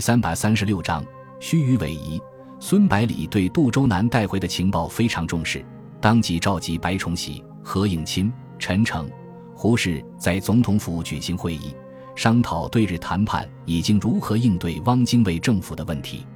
三百三十六章虚与委蛇。孙百里对杜周南带回的情报非常重视，当即召集白崇禧、何应钦、陈诚、胡适在总统府举行会议，商讨对日谈判已经如何应对汪精卫政府的问题。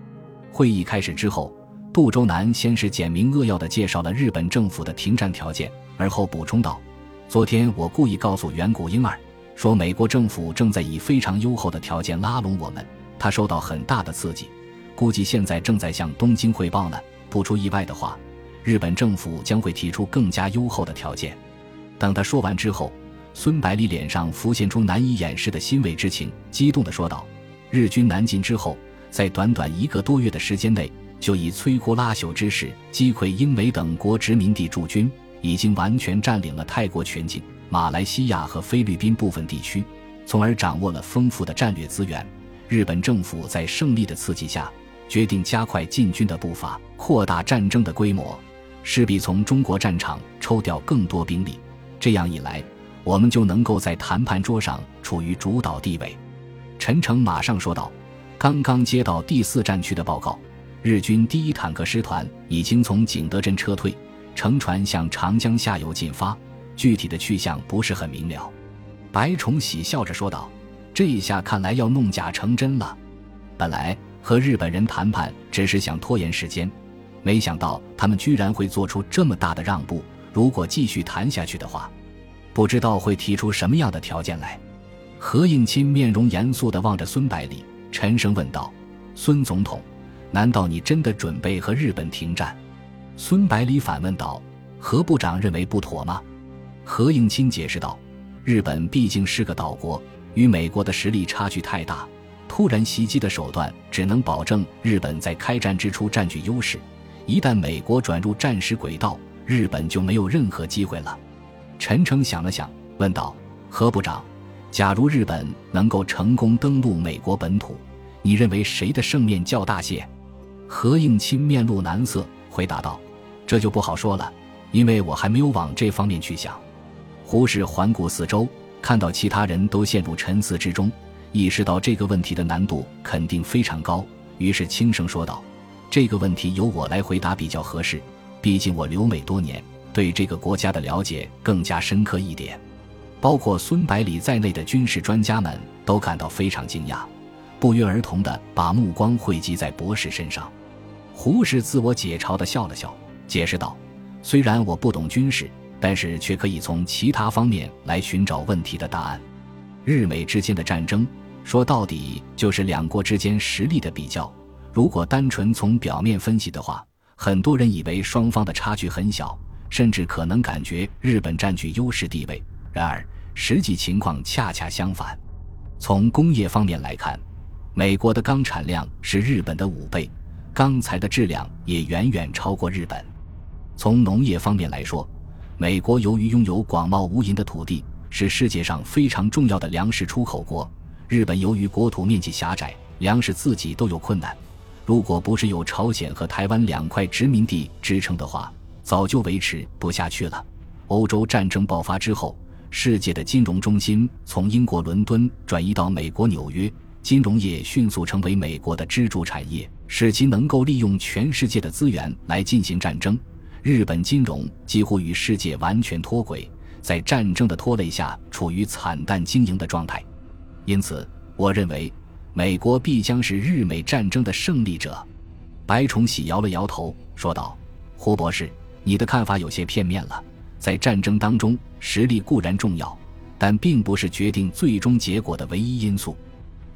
会议开始之后，杜周南先是简明扼要地介绍了日本政府的停战条件，而后补充道：“昨天我故意告诉远古婴儿，说美国政府正在以非常优厚的条件拉拢我们，他受到很大的刺激。”估计现在正在向东京汇报呢。不出意外的话，日本政府将会提出更加优厚的条件。等他说完之后，孙百里脸上浮现出难以掩饰的欣慰之情，激动地说道：“日军南进之后，在短短一个多月的时间内，就以摧枯拉朽之势击溃英美等国殖民地驻军，已经完全占领了泰国全境、马来西亚和菲律宾部分地区，从而掌握了丰富的战略资源。日本政府在胜利的刺激下。”决定加快进军的步伐，扩大战争的规模，势必从中国战场抽调更多兵力。这样一来，我们就能够在谈判桌上处于主导地位。陈诚马上说道：“刚刚接到第四战区的报告，日军第一坦克师团已经从景德镇撤退，乘船向长江下游进发，具体的去向不是很明了。”白崇禧笑着说道：“这一下看来要弄假成真了。本来……”和日本人谈判只是想拖延时间，没想到他们居然会做出这么大的让步。如果继续谈下去的话，不知道会提出什么样的条件来。何应钦面容严肃地望着孙百里，沉声问道：“孙总统，难道你真的准备和日本停战？”孙百里反问道：“何部长认为不妥吗？”何应钦解释道：“日本毕竟是个岛国，与美国的实力差距太大。”突然袭击的手段只能保证日本在开战之初占据优势，一旦美国转入战时轨道，日本就没有任何机会了。陈诚想了想，问道：“何部长，假如日本能够成功登陆美国本土，你认为谁的胜面较大些？”何应钦面露难色，回答道：“这就不好说了，因为我还没有往这方面去想。”胡适环顾四周，看到其他人都陷入沉思之中。意识到这个问题的难度肯定非常高，于是轻声说道：“这个问题由我来回答比较合适，毕竟我留美多年，对这个国家的了解更加深刻一点。”包括孙百里在内的军事专家们都感到非常惊讶，不约而同地把目光汇集在博士身上。胡适自我解嘲地笑了笑，解释道：“虽然我不懂军事，但是却可以从其他方面来寻找问题的答案。日美之间的战争。”说到底就是两国之间实力的比较。如果单纯从表面分析的话，很多人以为双方的差距很小，甚至可能感觉日本占据优势地位。然而，实际情况恰恰相反。从工业方面来看，美国的钢产量是日本的五倍，钢材的质量也远远超过日本。从农业方面来说，美国由于拥有广袤无垠的土地，是世界上非常重要的粮食出口国。日本由于国土面积狭窄，粮食自己都有困难。如果不是有朝鲜和台湾两块殖民地支撑的话，早就维持不下去了。欧洲战争爆发之后，世界的金融中心从英国伦敦转移到美国纽约，金融业迅速成为美国的支柱产业，使其能够利用全世界的资源来进行战争。日本金融几乎与世界完全脱轨，在战争的拖累下，处于惨淡经营的状态。因此，我认为美国必将是日美战争的胜利者。白崇禧摇了摇头，说道：“胡博士，你的看法有些片面了。在战争当中，实力固然重要，但并不是决定最终结果的唯一因素。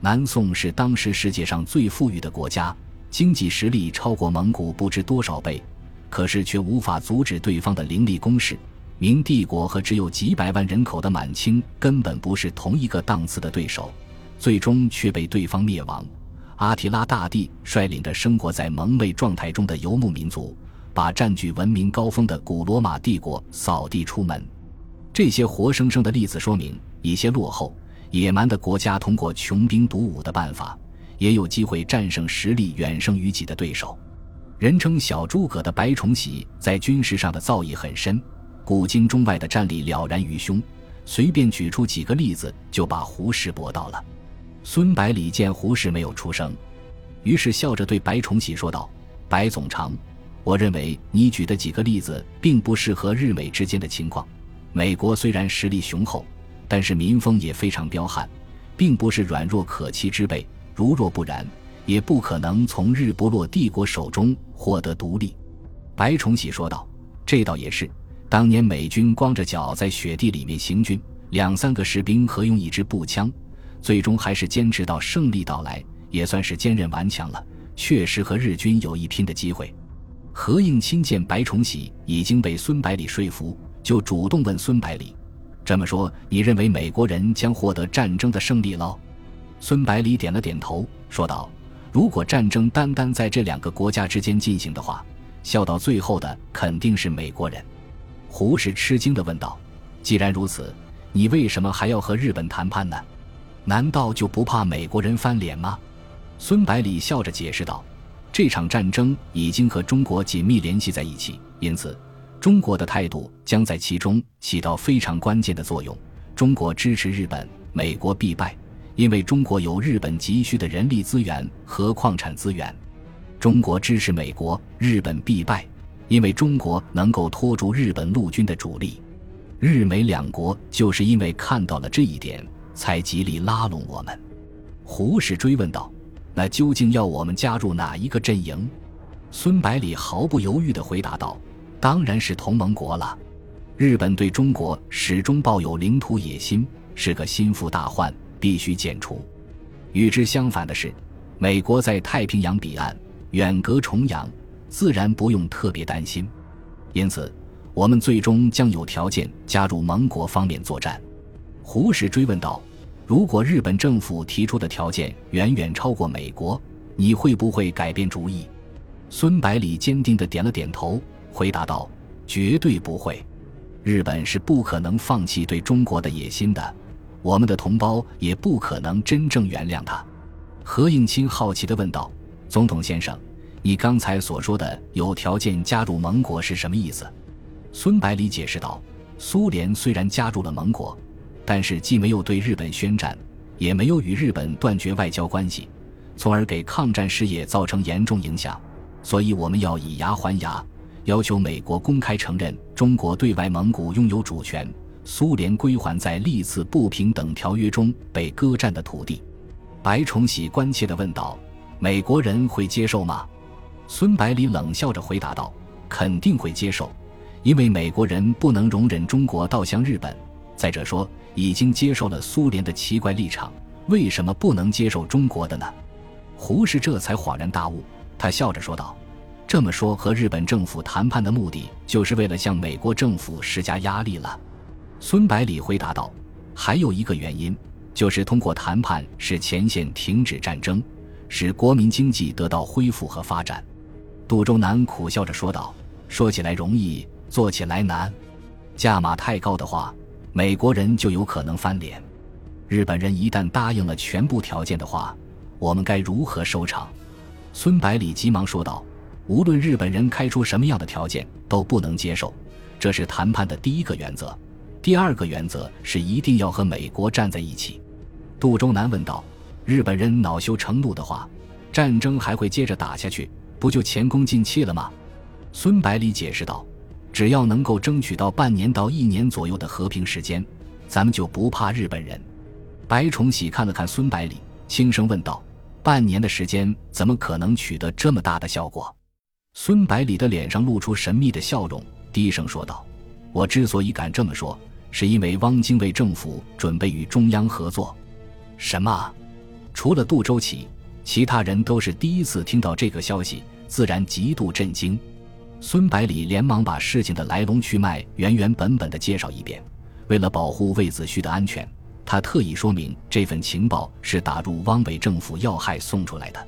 南宋是当时世界上最富裕的国家，经济实力超过蒙古不知多少倍，可是却无法阻止对方的凌厉攻势。”明帝国和只有几百万人口的满清根本不是同一个档次的对手，最终却被对方灭亡。阿提拉大帝率领着生活在蒙昧状态中的游牧民族，把占据文明高峰的古罗马帝国扫地出门。这些活生生的例子说明，一些落后、野蛮的国家通过穷兵黩武的办法，也有机会战胜实力远胜于己的对手。人称小诸葛的白崇禧在军事上的造诣很深。古今中外的战力了然于胸，随便举出几个例子就把胡适驳倒了。孙百里见胡适没有出声，于是笑着对白崇禧说道：“白总长，我认为你举的几个例子并不适合日美之间的情况。美国虽然实力雄厚，但是民风也非常彪悍，并不是软弱可欺之辈。如若不然，也不可能从日不落帝国手中获得独立。”白崇禧说道：“这倒也是。当年美军光着脚在雪地里面行军，两三个士兵合用一支步枪，最终还是坚持到胜利到来。”也算是坚韧顽强了，确实和日军有一拼的机会。何应钦见白崇禧已经被孙百里说服，就主动问孙百里：“这么说，你认为美国人将获得战争的胜利喽？”孙百里点了点头，说道：“如果战争单单在这两个国家之间进行的话，笑到最后的肯定是美国人。”胡适吃惊地问道：“既然如此，你为什么还要和日本谈判呢？难道就不怕美国人翻脸吗？”孙百里笑着解释道：“这场战争已经和中国紧密联系在一起，因此中国的态度将在其中起到非常关键的作用。中国支持日本，美国必败，因为中国有日本急需的人力资源和矿产资源；中国支持美国，日本必败，因为中国能够拖住日本陆军的主力。日美两国就是因为看到了这一点，才极力拉拢我们。”胡适追问道。那究竟要我们加入哪一个阵营？孙百里毫不犹豫地回答道：“当然是同盟国了。日本对中国始终抱有领土野心，是个心腹大患，必须剪除。与之相反的是，美国在太平洋彼岸，远隔重洋，自然不用特别担心。因此，我们最终将有条件加入盟国方面作战。”胡适追问道。如果日本政府提出的条件远远超过美国，你会不会改变主意？孙百里坚定地点了点头，回答道：“绝对不会。日本是不可能放弃对中国的野心的，我们的同胞也不可能真正原谅他。”何应钦好奇地问道：“总统先生，你刚才所说的有条件加入盟国是什么意思？”孙百里解释道：“苏联虽然加入了盟国。”但是既没有对日本宣战，也没有与日本断绝外交关系，从而给抗战事业造成严重影响。所以我们要以牙还牙，要求美国公开承认中国对外蒙古拥有主权，苏联归还在历次不平等条约中被割占的土地。白崇禧关切地问道：“美国人会接受吗？”孙百里冷笑着回答道：“肯定会接受，因为美国人不能容忍中国倒向日本。再者说。”已经接受了苏联的奇怪立场，为什么不能接受中国的呢？胡适这才恍然大悟，他笑着说道：“这么说，和日本政府谈判的目的，就是为了向美国政府施加压力了。”孙百里回答道：“还有一个原因，就是通过谈判使前线停止战争，使国民经济得到恢复和发展。”杜周南苦笑着说道：“说起来容易，做起来难，价码太高的话。”美国人就有可能翻脸，日本人一旦答应了全部条件的话，我们该如何收场？孙百里急忙说道：“无论日本人开出什么样的条件，都不能接受，这是谈判的第一个原则。第二个原则是一定要和美国站在一起。”杜周南问道：“日本人恼羞成怒的话，战争还会接着打下去，不就前功尽弃了吗？”孙百里解释道。只要能够争取到半年到一年左右的和平时间，咱们就不怕日本人。白崇禧看了看孙百里，轻声问道：“半年的时间，怎么可能取得这么大的效果？”孙百里的脸上露出神秘的笑容，低声说道：“我之所以敢这么说，是因为汪精卫政府准备与中央合作。”什么？除了杜周启，其他人都是第一次听到这个消息，自然极度震惊。孙百里连忙把事情的来龙去脉原原本本的介绍一遍。为了保护魏子胥的安全，他特意说明这份情报是打入汪伪政府要害送出来的。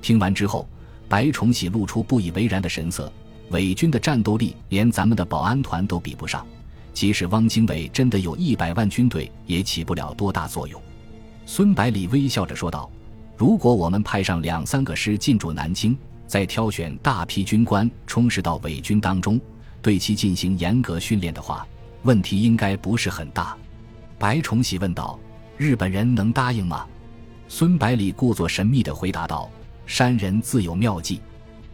听完之后，白崇禧露出不以为然的神色：“伪军的战斗力连咱们的保安团都比不上，即使汪精卫真的有一百万军队，也起不了多大作用。”孙百里微笑着说道：“如果我们派上两三个师进驻南京。”再挑选大批军官充实到伪军当中，对其进行严格训练的话，问题应该不是很大。白崇禧问道：“日本人能答应吗？”孙百里故作神秘地回答道：“山人自有妙计。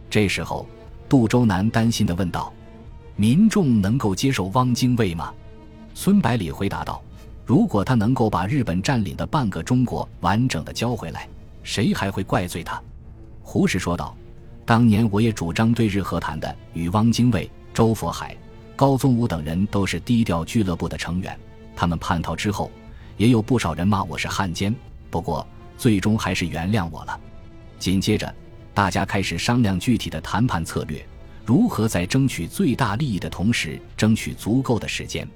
这时候，杜周南担心地问道：“民众能够接受汪精卫吗？”孙百里回答道：“如果他能够把日本占领的半个中国完整的交回来，谁还会怪罪他？”胡适说道：“当年我也主张对日和谈的，与汪精卫、周佛海、高宗武等人都是低调俱乐部的成员。他们叛逃之后，也有不少人骂我是汉奸，不过最终还是原谅我了。”紧接着。大家开始商量具体的谈判策略，如何在争取最大利益的同时争取足够的时间。